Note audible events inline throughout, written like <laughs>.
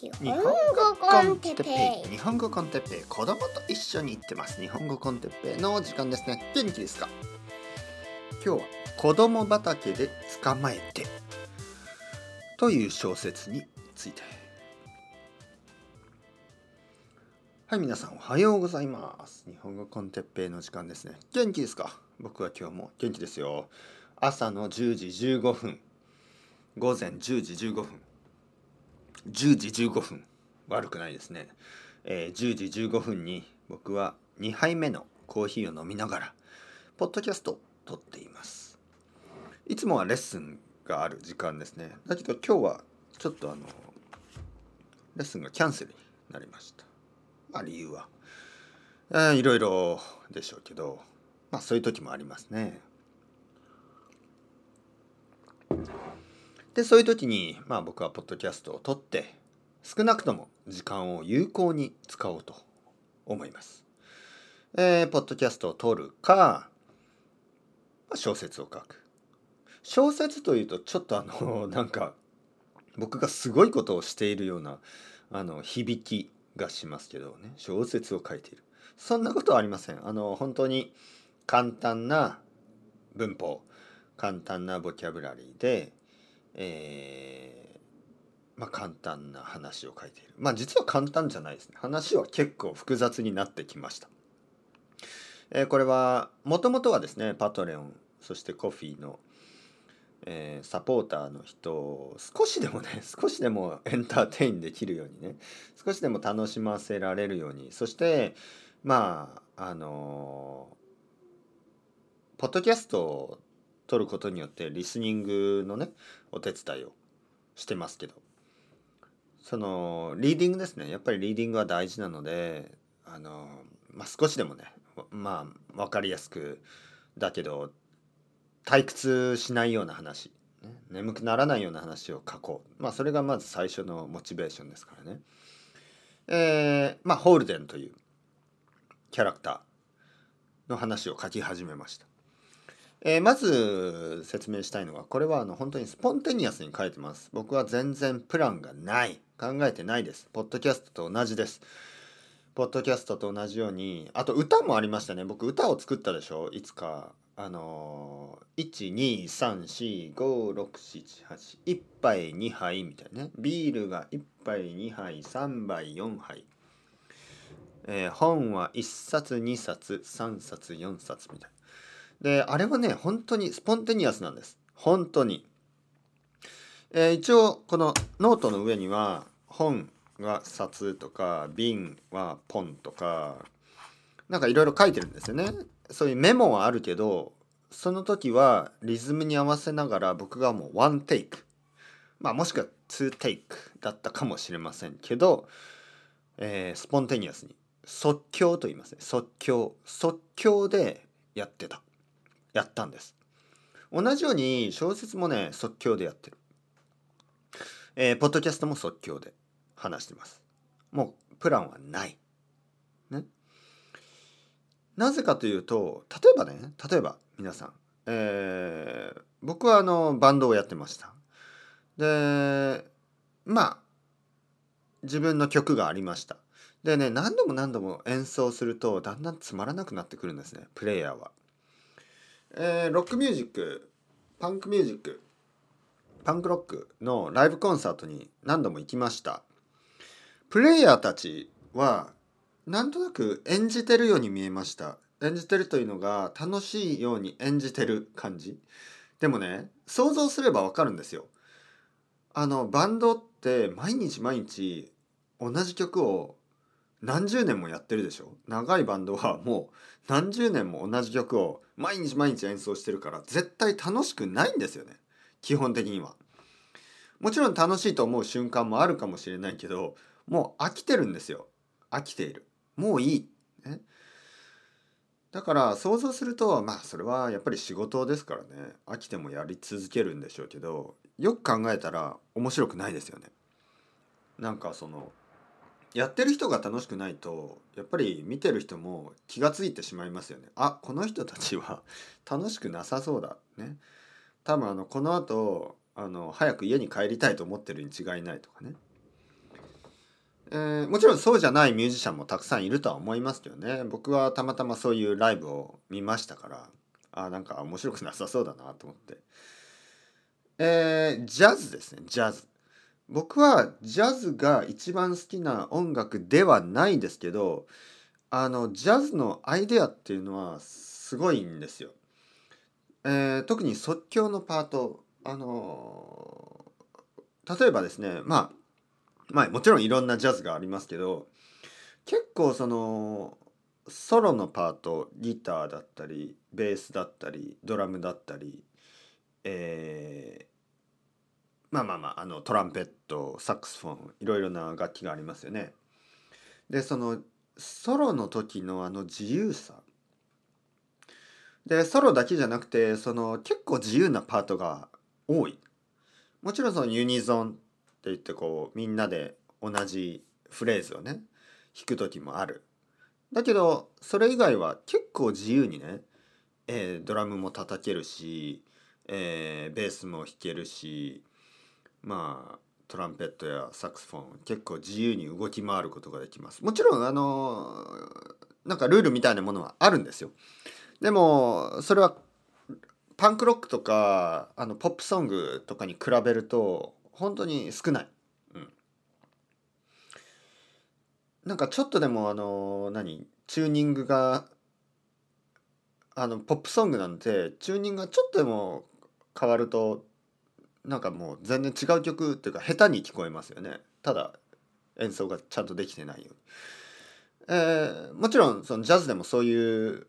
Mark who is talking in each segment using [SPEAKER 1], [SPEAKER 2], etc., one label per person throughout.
[SPEAKER 1] 日本語コンテッペイ。
[SPEAKER 2] 日本語コンテッペイ。子供と一緒に行ってます。日本語コンテッペイ。の時間ですね。元気ですか？今日は子供畑で捕まえてという小説について。はい皆さんおはようございます。日本語コンテッペイの時間ですね。元気ですか？僕は今日も元気ですよ。朝の10時15分。午前10時15分10時15分悪くないですね、えー、10時15分に僕は2杯目のコーヒーを飲みながらポッドキャストを撮っています。いつもはレッスンがある時間ですね。だけど今日はちょっとあのレッスンがキャンセルになりました。まあ理由は、えー、いろいろでしょうけどまあそういう時もありますね。でそういう時にまあ僕はポッドキャストを撮って少なくとも時間を有効に使おうと思います。えー、ポッドキャストを撮るか、まあ、小説を書く。小説というとちょっとあの <laughs> なんか僕がすごいことをしているようなあの響きがしますけどね小説を書いているそんなことはありませんあの本当に簡単な文法簡単なボキャブラリーでえー、まあ、簡単な話を書いている。まあ実は簡単じゃないですね。話は結構複雑になってきました。えー、これはもともとはですねパトレオンそしてコフィーの、えー、サポーターの人を少しでもね <laughs> 少しでもエンターテインできるようにね少しでも楽しませられるようにそしてまああのポッドキャスト取ることによってリスニングのねお手伝いをしてますけど。そのリーディングですね。やっぱりリーディングは大事なのであの、まあ、少しでもねまあ分かりやすくだけど退屈しないような話、眠くならないような話を書こう。まあそれがまず最初のモチベーションですからね。えー、まあホールデンというキャラクターの話を書き始めました。えー、まず説明したいのはこれはあの本当にスポンテニアスに書いてます。僕は全然プランがない。考えてないです。ポッドキャストと同じです。ポッドキャストと同じようにあと歌もありましたね。僕歌を作ったでしょ。いつかあのー、123456781杯2杯みたいなね。ビールが1杯2杯3杯4杯。えー、本は1冊2冊3冊4冊みたいな。で、あれはね、本当に spontaneous なんです。本当に。えー、一応、このノートの上には、本が札とか、瓶はポンとか、なんかいろいろ書いてるんですよね。そういうメモはあるけど、その時はリズムに合わせながら僕がもうワンテイク。まあもしくはツーテイクだったかもしれませんけど、えー、スポンテニアスに即興と言いますね。即興。即興でやってた。やったんです。同じように小説もね即興でやってる。えー、ポッドキャストも即興で話してます。もうプランはない。ね。なぜかというと例えばね例えば皆さん、えー、僕はあのバンドをやってました。でまあ自分の曲がありました。でね何度も何度も演奏するとだんだんつまらなくなってくるんですねプレイヤーは。えー、ロックミュージックパンクミュージックパンクロックのライブコンサートに何度も行きました。プレイヤーたちはなんとなく演じてるように見えました。演じてるというのが楽しいように演じてる感じ。でもね想像すればわかるんですよ。あのバンドって毎日毎日同じ曲を何十年もやってるでしょ？長いバンドはもう何十年も同じ曲を毎日毎日演奏してるから絶対楽しくないんですよね。基本的には。もちろん楽しいと思う瞬間もあるかもしれないけどもう飽きてるんですよ。飽きている。もういい、ね、だから想像するとまあそれはやっぱり仕事ですからね。飽きてもやり続けるんでしょうけどよく考えたら面白くないですよね。なんかそのやってる人が楽しくないとやっぱり見てる人も気が付いてしまいますよね。あこの人たちは <laughs> 楽しくなさそうだ。ね。多分あのこの後あの早く家に帰りたいと思ってるに違いないとかね。えーもちろんそうじゃないミュージシャンもたくさんいるとは思いますけどね。僕はたまたまそういうライブを見ましたからあなんか面白くなさそうだなと思って。えージャズですねジャズ。僕はジャズが一番好きな音楽ではないですけどあのジャズのアイデアっていうのはすごいんですよ。えー特に即興のパートあのー例えばですねまあまあもちろんいろんなジャズがありますけど結構そのソロのパートギターだったりベースだったりドラムだったりえまあまあまああのトランペットサックスフォンいろいろな楽器がありますよね。でそのソロの時のあの自由さ。でソロだけじゃなくてその結構自由なパートが多い。もちろんそのユニゾンって言ってこうみんなで同じフレーズをね弾く時もある。だけどそれ以外は結構自由にね、えードラムも叩けるし、えーベースも弾けるしまあトランペットやサクスフォン結構自由に動き回ることができます。もちろんあのなんかルールみたいなものはあるんですよ。でもそれはパンクロックとかあのポップソングとかに比べると本当に少ない、うん、なんかちょっとでもあの何チューニングがあのポップソングなんてチューニングがちょっとでも変わるとなんかもう全然違う曲っていうか下手に聞こえますよね。ただ演奏がちゃんとできてないように、えーもちろんそのジャズでもそういう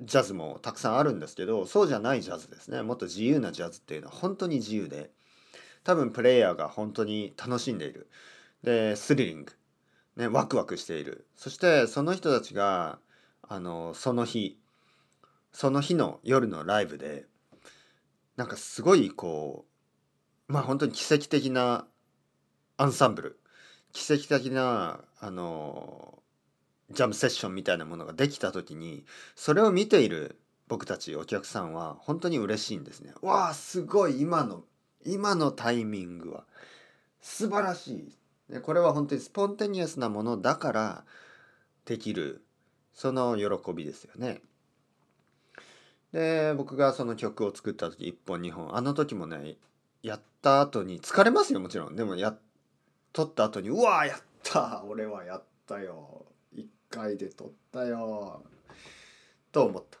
[SPEAKER 2] ジャズもたくさんあるんですけどそうじゃないジャズですね。もっと自由なジャズっていうのは本当に自由で多分プレイヤーが本当に楽しんでいる。でスリリング、ね、ワクワクしている。そしてその人たちがあのその日その日の夜のライブでなんかすごいこうまあ本当に奇跡的なアンサンブル奇跡的なあのジャムセッションみたいなものができた時にそれを見ている僕たちお客さんは本当に嬉しいんですね。わあすごい今の今のタイミングは素晴らしい。これは本当にスポンテニアスなものだからできるその喜びですよね。で僕がその曲を作った時1本2本あの時もねやった後に疲れますよもちろん。でもや撮った後にうわーやった俺はやったよ。1回で撮ったよと思った。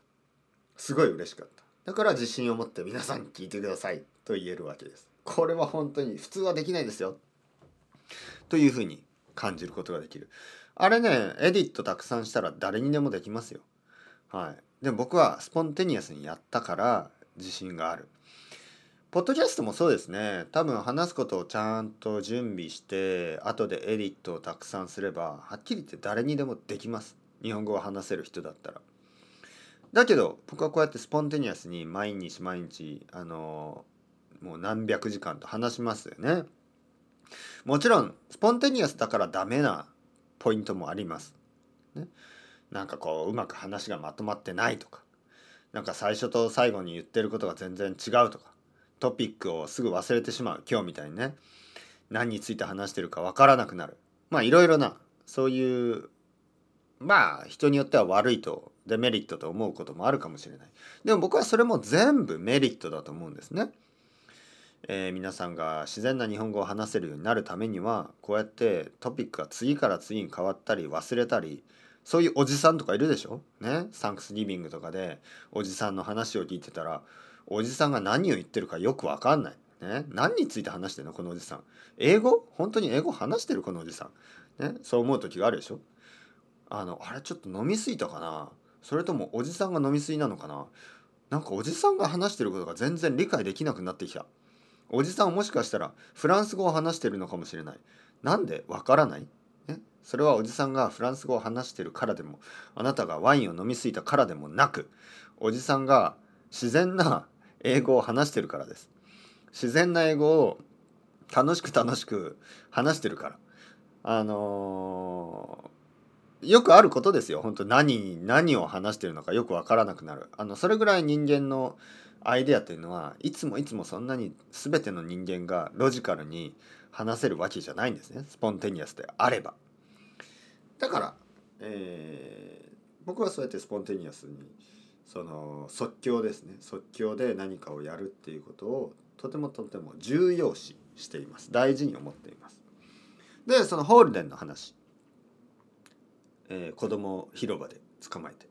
[SPEAKER 2] すごい嬉しかった。だから自信を持って皆さん聞いてください。と言えるわけです。これは本当に普通はできないですよ。というふうに感じることができる。あれねエディットたくさんしたら誰にでもできますよ。はい。でも僕はスポンテニアスにやったから自信がある。ポッドキャストもそうですね。多分話すことをちゃんと準備して後でエディットをたくさんすればはっきり言って誰にでもできます。日本語を話せる人だったら。だけど僕はこうやってスポンテニアスに毎日毎日あのもう何百時間と話しますよね。もちろんスポンテニアスだからダメなポイントもあります、ね、なんかこううまく話がまとまってないとか。なんか最初と最後に言ってることが全然違うとか。トピックをすぐ忘れてしまう今日みたいにね。何について話してるかわからなくなる。まあいろいろなそういうまあ人によっては悪いとデメリットと思うこともあるかもしれない。でも僕はそれも全部メリットだと思うんですね、えー皆さんが自然な日本語を話せるようになるためにはこうやってトピックが次から次に変わったり忘れたりそういうおじさんとかいるでしょ？ね？サンクスギビングとかでおじさんの話を聞いてたらおじさんが何を言ってるかよくわかんない。ね、何について話してるの？このおじさん。英語？本当に英語話してるこのおじさん。ね、そう思う時があるでしょ？あの、あれちょっと飲み過ぎたかな？それともおじさんが飲み過ぎなのかな？なんかおじさんが話してることが全然理解できなくなってきた。おじさんもしかしたらフランス語を話してるのかもしれない。なんでわからない？ね、それはおじさんがフランス語を話してるからでもあなたがワインを飲み過ぎたからでもなくおじさんが自然な英語を話してるからです。自然な英語を楽しく楽しく話してるから。あのーよくあることですよ。本当何何を話してるのかよくわからなくなる。あのそれぐらい人間のアイデアっていうのはいつもいつもそんなに全ての人間がロジカルに話せるわけじゃないんですね。スポンテニアスで。あれば。だから、えー僕はそうやってスポンテニアスにその即興ですね。即興で何かをやるっていうことをとてもとても重要視しています。大事に思っています。でそのホールデンの話、えー子供を広場で捕まえて、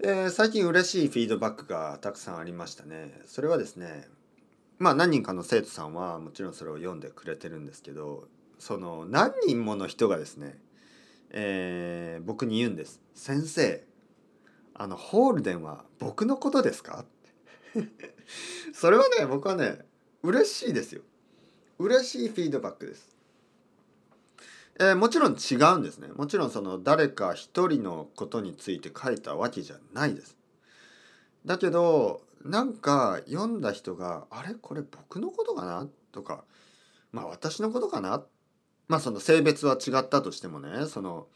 [SPEAKER 2] えー最近嬉しいフィードバックがたくさんありましたね。それはですねまあ何人かの生徒さんはもちろんそれを読んでくれてるんですけどその何人もの人がですね、えー僕に言うんです「先生あのホールデンは僕のことですか? <laughs>」それはね僕はね嬉しいですよ嬉しいフィードバックです、えーもちろん違うんですねもちろんその誰か一人のことについて書いたわけじゃないですだけどなんか読んだ人が「あれ？これ僕のことかな?」とか「まあ私のことかな?」まあその性別は違ったとしてもねその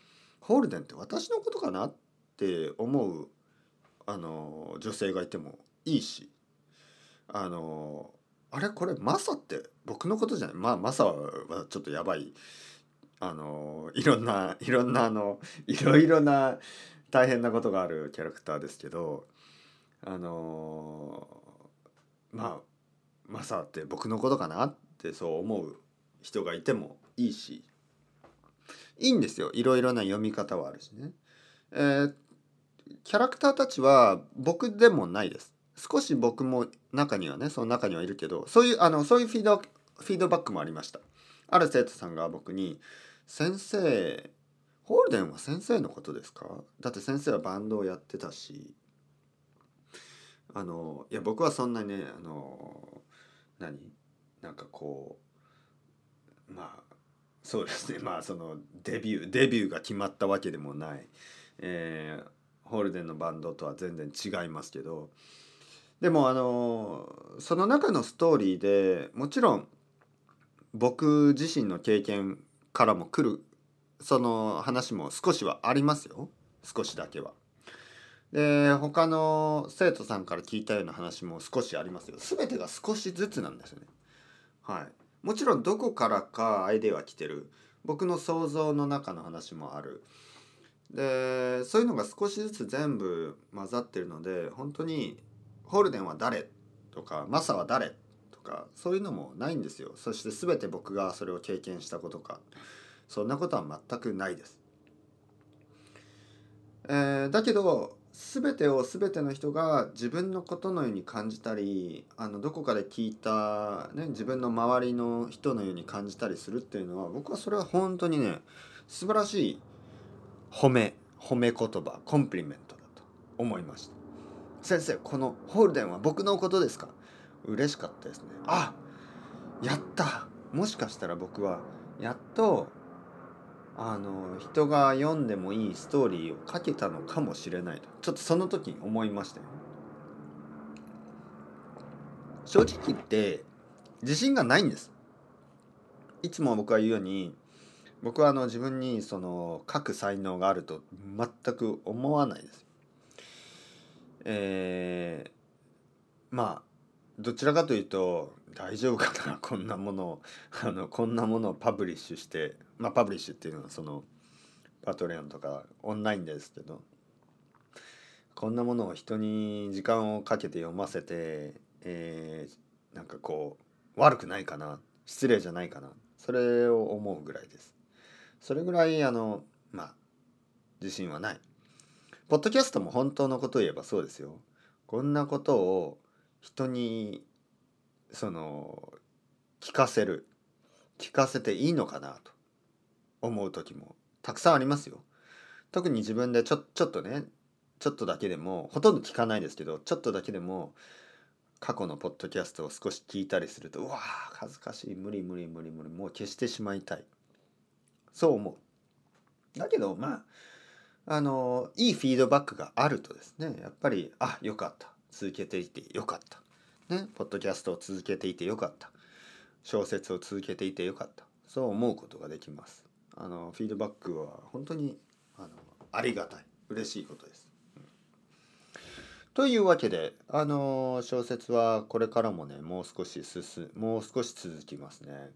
[SPEAKER 2] ホールデンって私のことかな？って思うあの女性がいてもいいしあのあれこれマサって僕のことじゃない？まあマサはちょっとやばい。あのいろんないろんなあのいろいろな大変なことがあるキャラクターですけどあのまあマサって僕のことかなってそう思う人がいてもいいしいいんですよ。いろいろな読み方はあるしね。えーキャラクターたちは僕でもないです。少し僕も中にはねその中にはいるけどそういうあのそういうフィードフィードバックもありました。ある生徒さんが僕に「先生ホールデンは先生のことですか?」だって先生はバンドをやってたしあのいや僕はそんなにねあの何？なんかこうまあそうですねまあそのデビューデビューが決まったわけでもない、えーホールデンのバンドとは全然違いますけどでもあのその中のストーリーでもちろん僕自身の経験からも来るその話も少しはありますよ。少しだけは。で他の生徒さんから聞いたような話も少しありますよ。全てが少しずつなんですね。はい、もちろんどこからかアイデアは来てる。僕の想像の中の話もある。でそういうのが少しずつ全部混ざってるので本当にホールデンは誰とかマサは誰とかそういうのもないんですよ。そして全て僕がそれを経験したことか。そんなことは全くないです、えーだけど全てを全ての人が自分のことのように感じたりあのどこかで聞いた、ね、自分の周りの人のように感じたりするっていうのは僕はそれは本当にね素晴らしい褒め褒め言葉コンプリメントだと思いました。先生このホールデンは僕のことですか？嬉しかったですね。あやった！もしかしたら僕はやっとあの人が読んでもいいストーリーを書けたのかもしれないと。ちょっとその時に思いましたよ。正直言って自信がないんです。いつも僕は言うように僕はあの自分にその書く才能があると全く思わないです。えー、まあどちらかというと大丈夫かなこんなものをあのこんなものをパブリッシュしてまあパブリッシュっていうのはそのパトレオンとかオンラインですけどこんなものを人に時間をかけて読ませて、えー、なんかこう悪くないかな失礼じゃないかなそれを思うぐらいです。それぐらいあのまあ自信はない。ポッドキャストも本当のことを言えばそうですよ。こんなことを人にその聞かせる聞かせていいのかなと思う時もたくさんありますよ。特に自分でちょちょっとねちょっとだけでもほとんど聞かないですけどちょっとだけでも過去のポッドキャストを少し聞いたりするとうわ恥ずかしい無理無理無理無理もう消してしまいたいそう思う。だけどまああのいいフィードバックがあるとですねやっぱりあよかった。続けていてよかった。ねポッドキャストを続けていてよかった。小説を続けていてよかった。そう思うことができます。あのフィードバックは本当にあのありがたい。嬉しいことです。というわけであの小説はこれからもねもう少し進もう少し続きますね。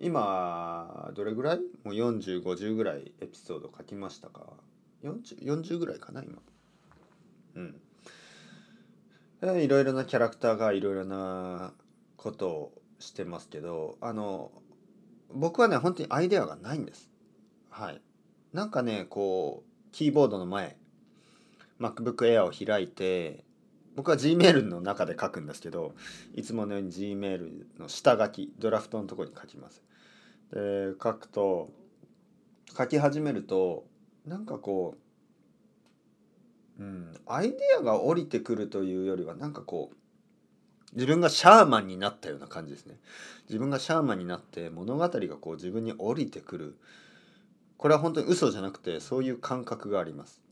[SPEAKER 2] 今どれぐらい？もう4050ぐらいエピソード書きましたか？40, 40ぐらいかな今。うん。いろいろなキャラクターがいろいろなことをしてますけどあの僕はね本当にアイデアがないんです。はい。なんかねこうキーボードの前 MacBook Air を開いて僕は Gmail の中で書くんですけどいつものように Gmail の下書きドラフトのとこに書きます。で書くと書き始めるとなんかこう、うん、アイデアが降りてくるというよりはなんかこう自分がシャーマンになったような感じですね。自分がシャーマンになって物語がこう自分に降りてくる。これは本当に嘘じゃなくてそういう感覚があります。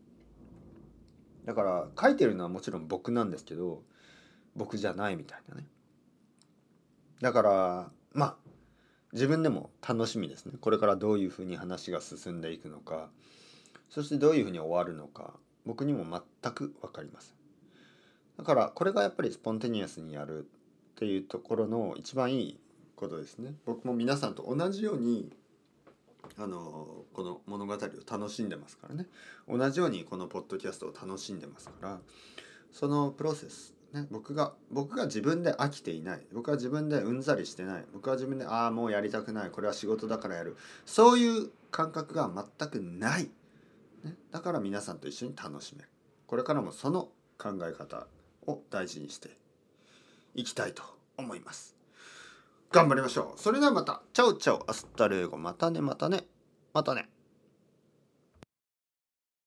[SPEAKER 2] だから書いてるのはもちろん僕なんですけど僕じゃないみたいなね。だからまあ自分でも楽しみですね。これからどういうふうに話が進んでいくのか。そしてどういうふうに終わるのか。僕にも全く分かりません。だからこれがやっぱりスポンテニアスにやるっていうところの一番いいことですね。僕も皆さんと同じようにあのこの物語を楽しんでますからね。同じようにこのポッドキャストを楽しんでますからそのプロセスね、僕が僕が自分で飽きていない。僕は自分でうんざりしてない。僕は自分でああもうやりたくない。これは仕事だからやる。そういう感覚が全くない、ね、だから皆さんと一緒に楽しめる。これからもその考え方を大事にしていきたいと思います。頑張りましょう。それではまた。 Ciao ciao。 Hasta luego。またねまたね。またね。